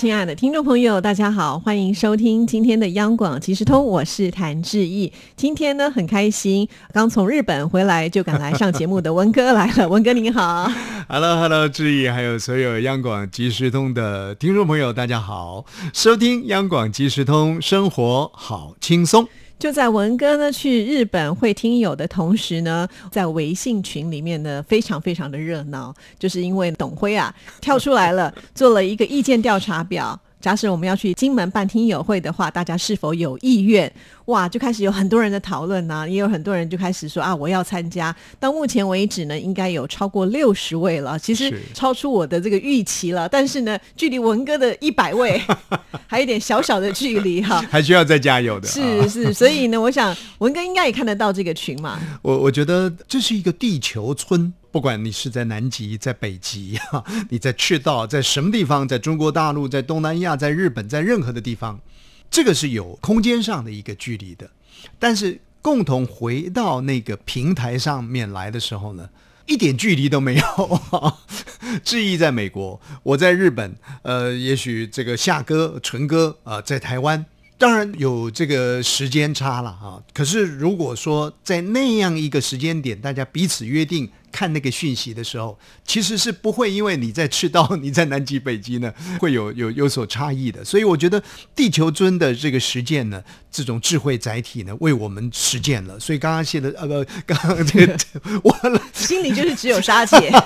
亲爱的听众朋友，大家好，欢迎收听今天的央广即时通，我是谭志毅。今天呢，很开心，刚从日本回来就赶来上节目的文哥来了。文哥您好，Hello，Hello，志毅，还有所有央广即时通的听众朋友，大家好，收听央广即时通，生活好轻松。就在文哥呢去日本会听友的同时呢，在微信群里面呢非常非常的热闹，就是因为董辉啊跳出来了，做了一个意见调查表。假使我们要去金门办听友会的话，大家是否有意愿？哇，就开始有很多人的讨论呢，也有很多人就开始说啊，我要参加。到目前为止呢，应该有超过六十位了，其实超出我的这个预期了。但是呢，距离文哥的一百位 还有点小小的距离哈，还需要再加油的。是是，所以呢，我想文哥应该也看得到这个群嘛。我我觉得这是一个地球村。不管你是在南极、在北极，哈，你在赤道，在什么地方，在中国大陆、在东南亚、在日本，在任何的地方，这个是有空间上的一个距离的。但是共同回到那个平台上面来的时候呢，一点距离都没有。志毅在美国，我在日本，呃，也许这个夏哥、纯哥啊，在台湾。当然有这个时间差了啊，可是如果说在那样一个时间点，大家彼此约定看那个讯息的时候，其实是不会因为你在赤道，你在南极、北极呢，会有有有所差异的。所以我觉得地球尊的这个实践呢，这种智慧载体呢，为我们实践了。所以刚刚写的呃不，刚刚这个 我心里就是只有沙姐。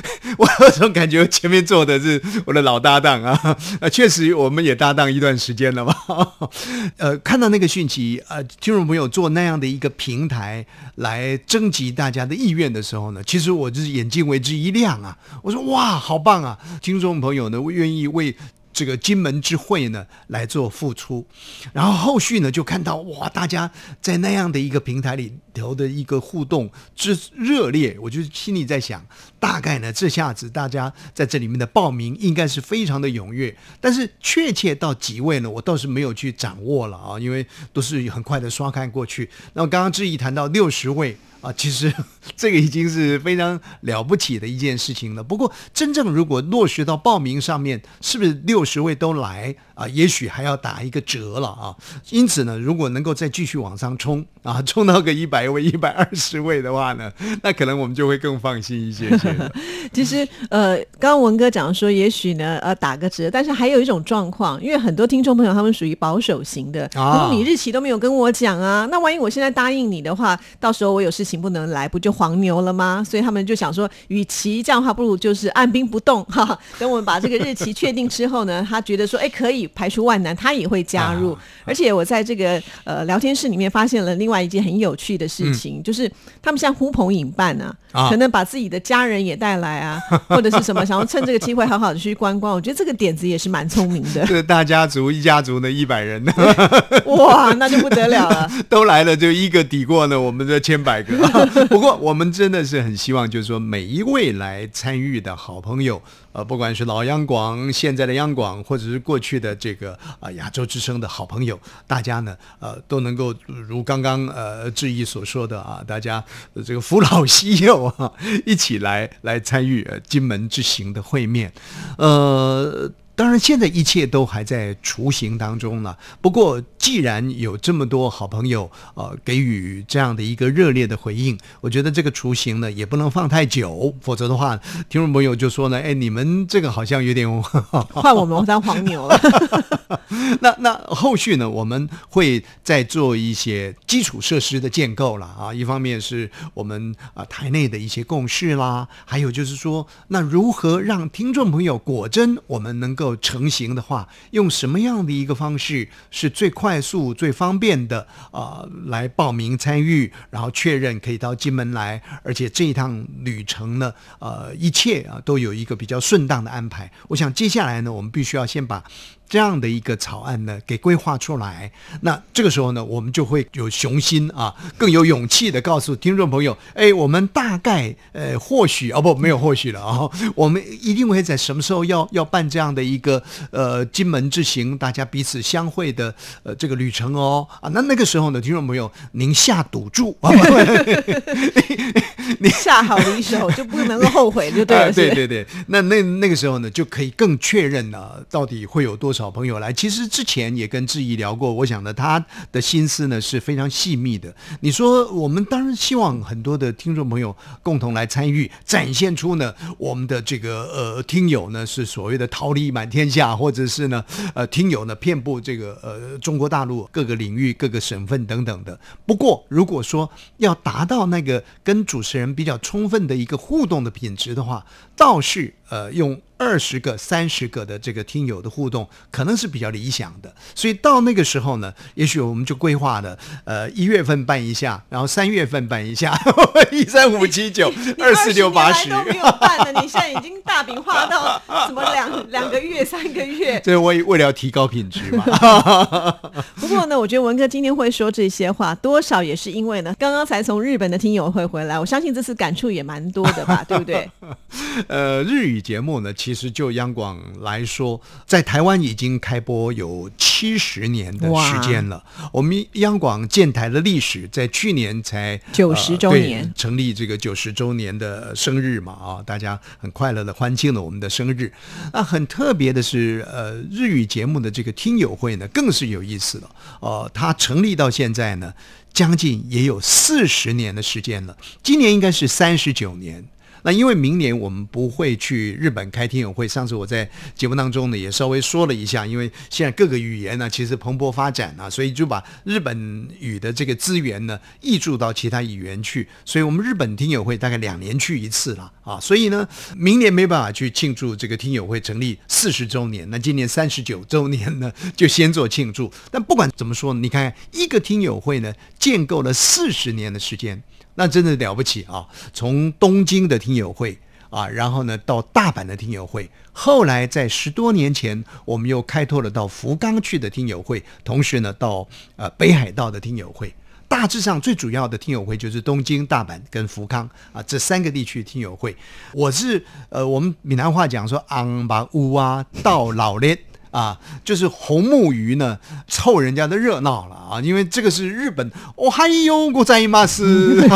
我有种感觉，前面坐的是我的老搭档啊，呃，确实我们也搭档一段时间了吧。呃，看到那个讯息，呃，听众朋友做那样的一个平台来征集大家的意愿的时候呢，其实我就是眼睛为之一亮啊。我说哇，好棒啊！听众朋友呢，愿意为。这个金门之会呢来做付出，然后后续呢就看到哇，大家在那样的一个平台里头的一个互动之热烈，我就心里在想，大概呢这下子大家在这里面的报名应该是非常的踊跃，但是确切到几位呢，我倒是没有去掌握了啊，因为都是很快的刷看过去。那么刚刚志毅谈到六十位。啊，其实 这个已经是非常了不起的一件事情了。不过，真正如果落实到报名上面，是不是六十位都来啊？也许还要打一个折了啊。因此呢，如果能够再继续往上冲啊，冲到个一百位、一百二十位的话呢，那可能我们就会更放心一些些。其实，呃，刚刚文哥讲说，也许呢，呃，打个折，但是还有一种状况，因为很多听众朋友他们属于保守型的，如果你日期都没有跟我讲啊，那万一我现在答应你的话，到时候我有事情。不能来，不就黄牛了吗？所以他们就想说，与其这样的话，不如就是按兵不动哈。等我们把这个日期确定之后呢，他觉得说，哎，可以排除万难，他也会加入。而且我在这个呃聊天室里面发现了另外一件很有趣的事情，就是他们像呼朋引伴啊，可能把自己的家人也带来啊，或者是什么，想要趁这个机会好好的去观光。我觉得这个点子也是蛮聪明的。这大家族一家族的一百人呢，哇，那就不得了了，都来了，就一个抵过呢，我们的千百个。不过，我们真的是很希望，就是说每一位来参与的好朋友，呃，不管是老央广、现在的央广，或者是过去的这个啊亚洲之声的好朋友，大家呢，呃，都能够如刚刚呃志毅所说的啊，大家这个扶老携幼啊，一起来来参与金门之行的会面，呃。当然，现在一切都还在雏形当中呢。不过，既然有这么多好朋友呃给予这样的一个热烈的回应，我觉得这个雏形呢也不能放太久，否则的话，听众朋友就说呢：“哎，你们这个好像有点 换我们当黄牛了。”那那后续呢，我们会再做一些基础设施的建构了啊。一方面是我们啊台内的一些共识啦，还有就是说，那如何让听众朋友果真我们能够。成型的话，用什么样的一个方式是最快速、最方便的啊？来报名参与，然后确认可以到金门来，而且这一趟旅程呢，呃，一切啊都有一个比较顺当的安排。我想接下来呢，我们必须要先把这样的一个草案呢给规划出来。那这个时候呢，我们就会有雄心啊，更有勇气的告诉听众朋友，哎，我们大概呃或许哦不没有或许了啊，我们一定会在什么时候要要办这样的一个呃金门之行，大家彼此相会的呃这个旅程哦啊，那那个时候呢，听众朋友您下赌注啊。你 下好离手就不能够后悔，就对了。对对对，那那那个时候呢，就可以更确认了到底会有多少朋友来。其实之前也跟志毅聊过，我想呢，他的心思呢是非常细密的。你说我们当然希望很多的听众朋友共同来参与，展现出呢我们的这个呃听友呢是所谓的桃李满天下，或者是呢呃听友呢遍布这个呃中国大陆各个领域、各个省份等等的。不过如果说要达到那个跟主持人比较充分的一个互动的品质的话，倒是呃用。二十个、三十个的这个听友的互动，可能是比较理想的。所以到那个时候呢，也许我们就规划了，呃，一月份办一下，然后三月份办一下，一三五七九二四六八十都没有办的，你现在已经大饼画到什么两 两个月、三个月？这为为了要提高品质嘛。不过呢，我觉得文哥今天会说这些话，多少也是因为呢，刚刚才从日本的听友会回来，我相信这次感触也蛮多的吧，对不对？呃，日语节目呢。其实就央广来说，在台湾已经开播有七十年的时间了。我们央广建台的历史在去年才九十周年，成立这个九十周年的生日嘛啊，大家很快乐的欢庆了我们的生日。那很特别的是，呃，日语节目的这个听友会呢，更是有意思了。呃，它成立到现在呢，将近也有四十年的时间了，今年应该是三十九年。那因为明年我们不会去日本开听友会，上次我在节目当中呢也稍微说了一下，因为现在各个语言呢其实蓬勃发展啊，所以就把日本语的这个资源呢译注到其他语言去，所以我们日本听友会大概两年去一次了啊，所以呢明年没办法去庆祝这个听友会成立四十周年，那今年三十九周年呢就先做庆祝。但不管怎么说，你看一个听友会呢建构了四十年的时间。那真的了不起啊！从东京的听友会啊，然后呢到大阪的听友会，后来在十多年前，我们又开拓了到福冈去的听友会，同时呢到呃北海道的听友会。大致上最主要的听友会就是东京、大阪跟福冈啊这三个地区听友会。我是呃我们闽南话讲说昂巴乌啊到老咧。啊，就是红木鱼呢，凑人家的热闹了啊！因为这个是日本，哦嗨哟，我在马斯，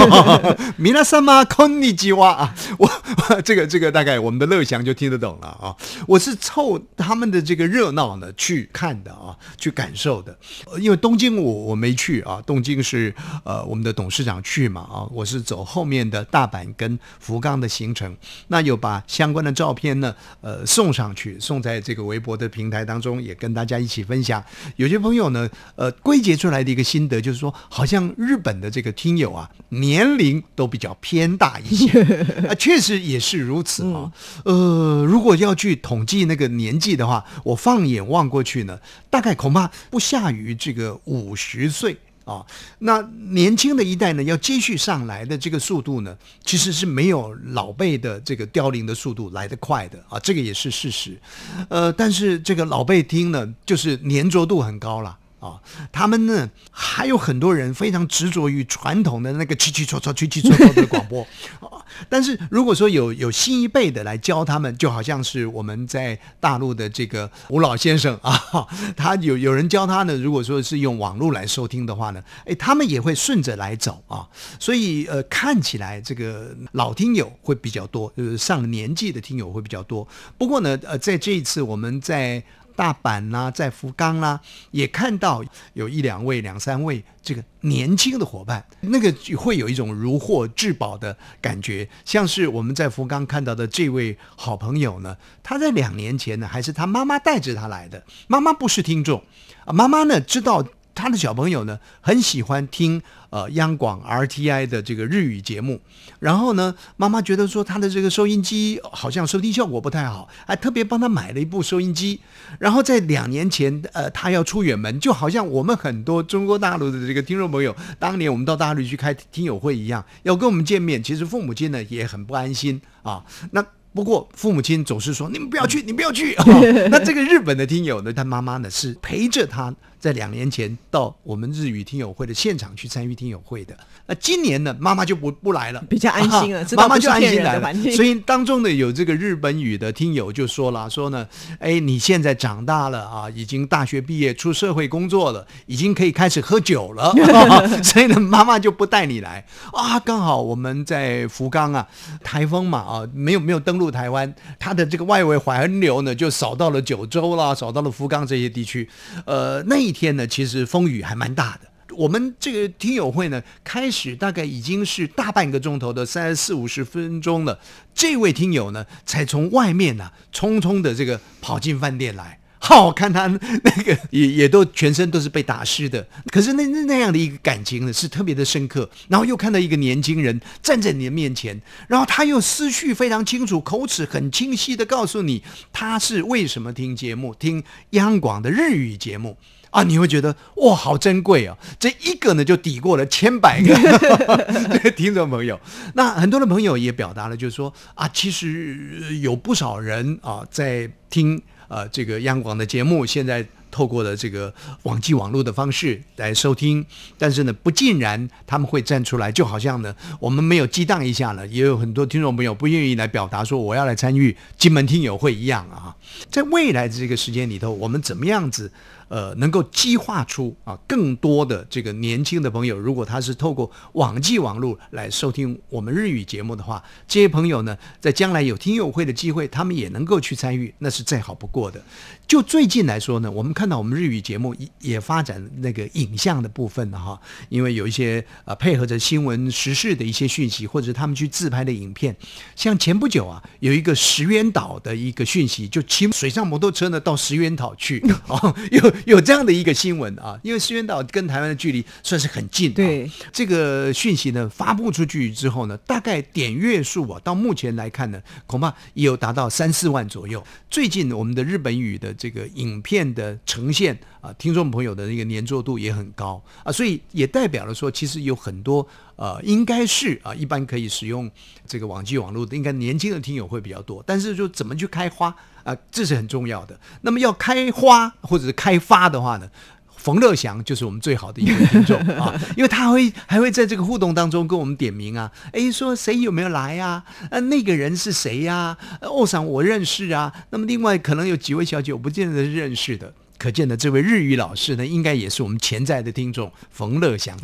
米拉萨玛康尼吉哇啊！我这个这个大概我们的乐祥就听得懂了啊！我是凑他们的这个热闹呢去看的啊，去感受的。因为东京我我没去啊，东京是呃我们的董事长去嘛啊，我是走后面的大阪跟福冈的行程，那有把相关的照片呢呃送上去，送在这个微博的平台。当中也跟大家一起分享，有些朋友呢，呃，归结出来的一个心得就是说，好像日本的这个听友啊，年龄都比较偏大一些 啊，确实也是如此啊。呃，如果要去统计那个年纪的话，我放眼望过去呢，大概恐怕不下于这个五十岁。啊，那年轻的一代呢，要继续上来的这个速度呢，其实是没有老辈的这个凋零的速度来得快的啊，这个也是事实。呃，但是这个老辈听呢，就是粘着度很高了。啊，他们呢还有很多人非常执着于传统的那个七七戳戳、七七戳戳的广播 啊。但是如果说有有新一辈的来教他们，就好像是我们在大陆的这个吴老先生 啊，他有有人教他呢。如果说是用网络来收听的话呢，哎，他们也会顺着来走啊。所以呃，看起来这个老听友会比较多，就是上年纪的听友会比较多。不过呢，呃，在这一次我们在。大阪啦，在福冈啦，也看到有一两位、两三位这个年轻的伙伴，那个会有一种如获至宝的感觉。像是我们在福冈看到的这位好朋友呢，他在两年前呢，还是他妈妈带着他来的。妈妈不是听众啊，妈妈呢知道。他的小朋友呢，很喜欢听呃央广 RTI 的这个日语节目，然后呢，妈妈觉得说他的这个收音机好像收听效果不太好，还特别帮他买了一部收音机。然后在两年前，呃，他要出远门，就好像我们很多中国大陆的这个听众朋友，当年我们到大陆去开听友会一样，要跟我们见面，其实父母亲呢也很不安心啊。那不过父母亲总是说：“你们不要去，你不要去。那这个日本的听友呢，他妈妈呢是陪着他在两年前到我们日语听友会的现场去参与听友会的。那今年呢，妈妈就不不来了，比较安心了，妈妈就安心来了。所以当中呢，有这个日本语的听友就说了：“说呢，哎，你现在长大了啊，已经大学毕业出社会工作了，已经可以开始喝酒了。所以呢，妈妈就不带你来啊。刚好我们在福冈啊，台风嘛啊，没有没有登陆台湾，它的这个外围环流呢就扫到了九州啦，扫到了福冈这些地区。呃，那一天呢，其实风雨还蛮大的。”我们这个听友会呢，开始大概已经是大半个钟头的三四五十分钟了。这位听友呢，才从外面呢匆匆的这个跑进饭店来。好看他那个 也也都全身都是被打湿的，可是那那那样的一个感情呢，是特别的深刻。然后又看到一个年轻人站在你的面前，然后他又思绪非常清楚，口齿很清晰的告诉你他是为什么听节目，听央广的日语节目。啊，你会觉得哇，好珍贵哦！这一个呢，就抵过了千百个 听众朋友。那很多的朋友也表达了，就是说啊，其实有不少人啊在听呃这个央广的节目，现在透过了这个网际网络的方式来收听，但是呢，不尽然他们会站出来，就好像呢，我们没有激荡一下呢，也有很多听众朋友不愿意来表达说我要来参与金门听友会一样啊。在未来的这个时间里头，我们怎么样子？呃，能够激化出啊更多的这个年轻的朋友，如果他是透过网际网络来收听我们日语节目的话，这些朋友呢，在将来有听友会的机会，他们也能够去参与，那是再好不过的。就最近来说呢，我们看到我们日语节目也发展那个影像的部分了哈，因为有一些呃配合着新闻时事的一些讯息，或者他们去自拍的影片，像前不久啊，有一个石原岛的一个讯息，就骑水上摩托车呢到石原岛去，哦，又有这样的一个新闻啊，因为石原岛跟台湾的距离算是很近，对这个讯息呢发布出去之后呢，大概点阅数啊，到目前来看呢，恐怕也有达到三四万左右。最近我们的日本语的这个影片的呈现啊，听众朋友的那个粘着度也很高啊，所以也代表了说，其实有很多呃，应该是啊，一般可以使用这个网际网络的，应该年轻的听友会比较多。但是就怎么去开花啊，这是很重要的。那么要开花或者是开发的话呢？冯乐祥就是我们最好的一个听众啊，因为他会还会在这个互动当中跟我们点名啊，诶，说谁有没有来啊？呃，那个人是谁呀？欧桑我认识啊。那么另外可能有几位小姐我不见得认识的。可见的这位日语老师呢，应该也是我们潜在的听众冯乐祥。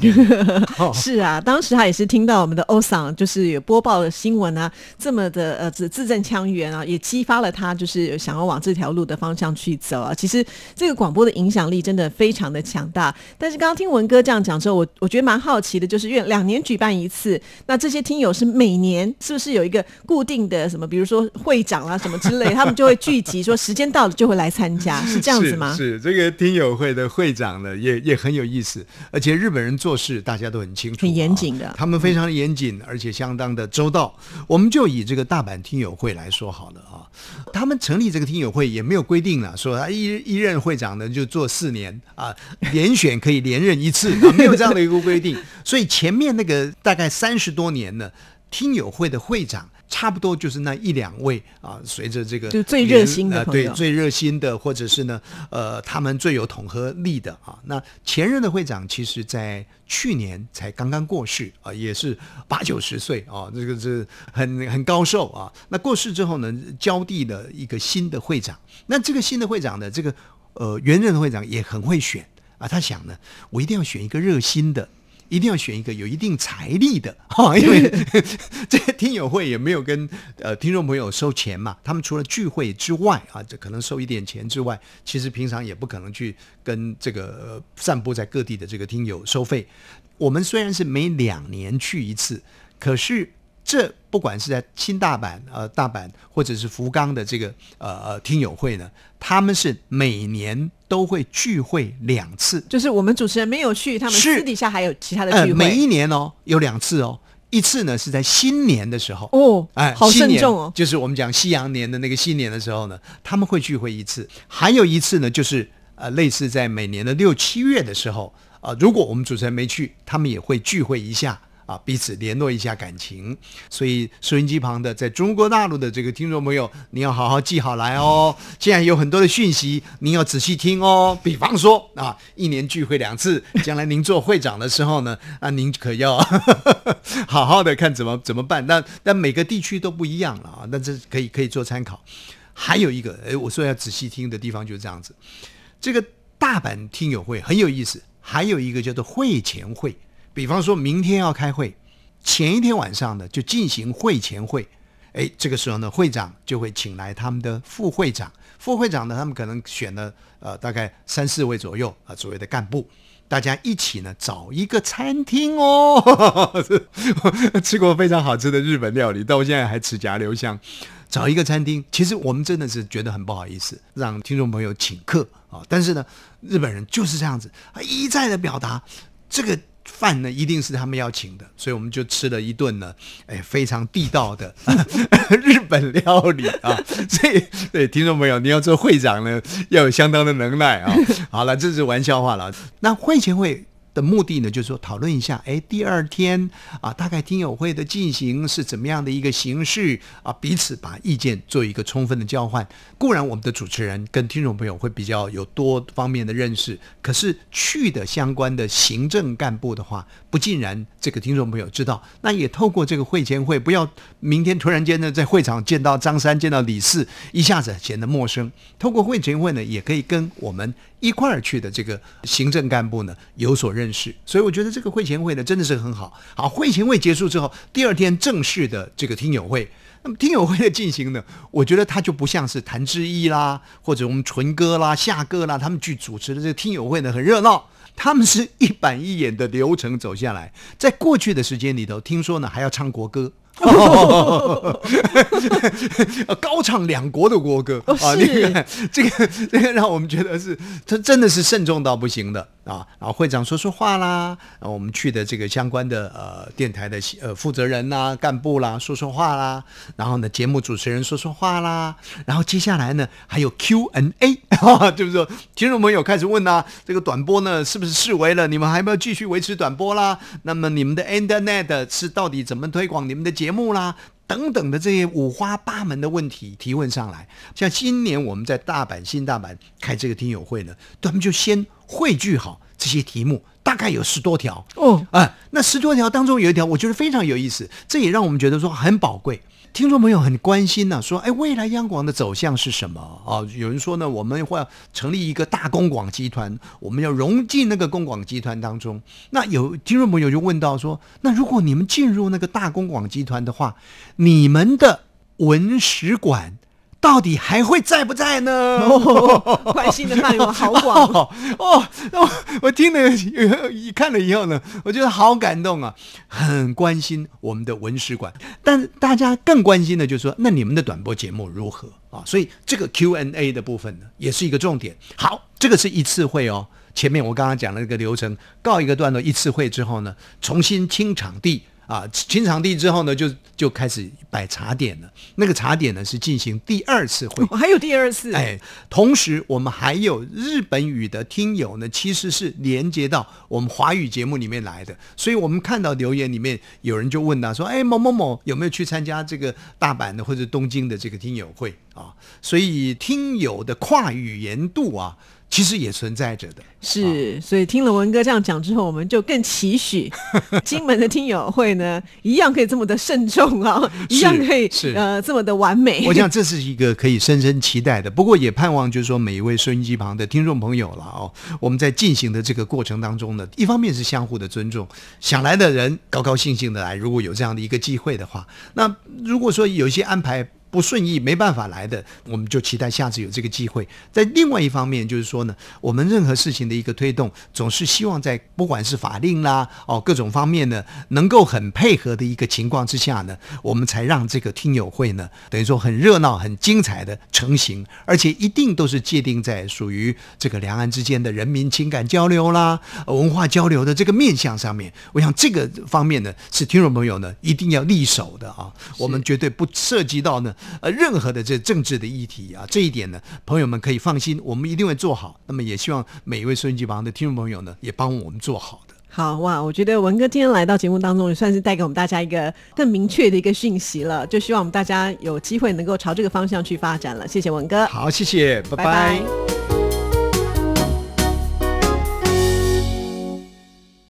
是啊，当时他也是听到我们的欧桑就是有播报的新闻啊，这么的呃字字正腔圆啊，也激发了他就是想要往这条路的方向去走啊。其实这个广播的影响力真的非常的强大。但是刚刚听文哥这样讲之后，我我觉得蛮好奇的，就是因为两年举办一次，那这些听友是每年是不是有一个固定的什么，比如说会长啊什么之类，他们就会聚集，说时间到了就会来参加，是这样子吗？是这个听友会的会长呢，也也很有意思，而且日本人做事大家都很清楚，很严谨的，他们非常的严谨，而且相当的周到。我们就以这个大阪听友会来说好了啊，他们成立这个听友会也没有规定了，说他一一任会长呢就做四年啊，连选可以连任一次，没有这样的一个规定。所以前面那个大概三十多年呢，听友会的会长。差不多就是那一两位啊，随着这个就最热心的对最热心的，或者是呢呃他们最有统合力的啊。那前任的会长其实，在去年才刚刚过世啊，也是八九十岁啊，这个是很很高寿啊。那过世之后呢，交递了一个新的会长。那这个新的会长呢，这个呃原任的会长也很会选啊，他想呢，我一定要选一个热心的。一定要选一个有一定财力的 哈，因为 这个听友会也没有跟呃听众朋友收钱嘛，他们除了聚会之外啊，这可能收一点钱之外，其实平常也不可能去跟这个散布在各地的这个听友收费。我们虽然是每两年去一次，可是。这不管是在新大阪、呃大阪或者是福冈的这个呃呃听友会呢，他们是每年都会聚会两次。就是我们主持人没有去，他们私底下还有其他的聚会。每一年哦，有两次哦，一次呢是在新年的时候哦，哎，好慎重哦，就是我们讲西洋年的那个新年的时候呢，他们会聚会一次。还有一次呢，就是呃类似在每年的六七月的时候啊，如果我们主持人没去，他们也会聚会一下。啊，彼此联络一下感情。所以收音机旁的在中国大陆的这个听众朋友，你要好好记好来哦。现在有很多的讯息，您要仔细听哦。比方说啊，一年聚会两次，将来您做会长的时候呢，啊，您可要 好好的看怎么怎么办。但但每个地区都不一样了啊，那这可以可以做参考。还有一个，哎，我说要仔细听的地方就是这样子。这个大阪听友会很有意思，还有一个叫做会前会。比方说明天要开会，前一天晚上呢就进行会前会。哎，这个时候呢，会长就会请来他们的副会长，副会长呢，他们可能选了呃大概三四位左右啊，所谓的干部，大家一起呢找一个餐厅哦，吃过非常好吃的日本料理，到现在还齿颊留香。找一个餐厅，其实我们真的是觉得很不好意思，让听众朋友请客啊。但是呢，日本人就是这样子，一再的表达这个饭呢一定是他们要请的，所以我们就吃了一顿呢，哎，非常地道的 日本料理啊。所以，对听众朋友，你要做会长呢，要有相当的能耐啊。好了，这是玩笑话了。那会前会。的目的呢，就是说讨论一下，哎，第二天啊，大概听友会的进行是怎么样的一个形式啊？彼此把意见做一个充分的交换。固然我们的主持人跟听众朋友会比较有多方面的认识，可是去的相关的行政干部的话，不尽然这个听众朋友知道。那也透过这个会前会，不要明天突然间呢在会场见到张三，见到李四，一下子显得陌生。透过会前会呢，也可以跟我们。一块儿去的这个行政干部呢有所认识，所以我觉得这个会前会呢真的是很好。好，会前会结束之后，第二天正式的这个听友会，那么听友会的进行呢，我觉得它就不像是谭志毅啦，或者我们纯哥啦、夏哥啦他们去主持的这个听友会呢很热闹，他们是一板一眼的流程走下来，在过去的时间里头，听说呢还要唱国歌。高唱两国的国歌啊！那个，这个，这个让我们觉得是，他真的是慎重到不行的啊！然后会长说说话啦，然后我们去的这个相关的呃电台的呃负责人啦、干部啦说说话啦，然后呢节目主持人说说话啦，然后接下来呢还有 Q&A，就是说听众朋友开始问呐，这个短波呢是不是视为了？你们还要不要继续维持短波啦？那么你们的 Internet 是到底怎么推广你们的节？节目啦，等等的这些五花八门的问题提问上来，像今年我们在大阪新大阪开这个听友会呢，他们就先汇聚好这些题目，大概有十多条。哦，啊，那十多条当中有一条我觉得非常有意思，这也让我们觉得说很宝贵。听众朋友很关心呢，说：“哎，未来央广的走向是什么？”啊，有人说呢，我们会要成立一个大公广集团，我们要融进那个公广集团当中。那有听众朋友就问到说：“那如果你们进入那个大公广集团的话，你们的文史馆？”到底还会在不在呢？关心的范围好广 哦！哦，我我听了一看了以后呢，我觉得好感动啊，很关心我们的文史馆。但大家更关心的就是说，那你们的短播节目如何啊？所以这个 Q&A 的部分呢，也是一个重点。好，这个是一次会哦。前面我刚刚讲了一个流程，告一个段落，一次会之后呢，重新清场地。啊，清场地之后呢，就就开始摆茶点了。那个茶点呢是进行第二次会，还有第二次。哎，同时我们还有日本语的听友呢，其实是连接到我们华语节目里面来的。所以我们看到留言里面有人就问他说：“哎，某某某有没有去参加这个大阪的或者东京的这个听友会啊？”所以听友的跨语言度啊。其实也存在着的，是，所以听了文哥这样讲之后，我们就更期许 金门的听友会呢，一样可以这么的慎重啊，一样可以是呃这么的完美。我想这是一个可以深深期待的，不过也盼望就是说每一位收音机旁的听众朋友了哦，我们在进行的这个过程当中呢，一方面是相互的尊重，想来的人高高兴兴的来，如果有这样的一个机会的话，那如果说有一些安排。不顺意没办法来的，我们就期待下次有这个机会。在另外一方面，就是说呢，我们任何事情的一个推动，总是希望在不管是法令啦，哦各种方面呢，能够很配合的一个情况之下呢，我们才让这个听友会呢，等于说很热闹、很精彩的成型，而且一定都是界定在属于这个两岸之间的人民情感交流啦、文化交流的这个面向上面。我想这个方面呢，是听众朋友呢一定要立守的啊，我们绝对不涉及到呢。呃，任何的这政治的议题啊，这一点呢，朋友们可以放心，我们一定会做好。那么也希望每一位收音机旁的听众朋友呢，也帮我们做好的。好哇，我觉得文哥今天来到节目当中，也算是带给我们大家一个更明确的一个讯息了。就希望我们大家有机会能够朝这个方向去发展了。谢谢文哥，好，谢谢，拜拜拜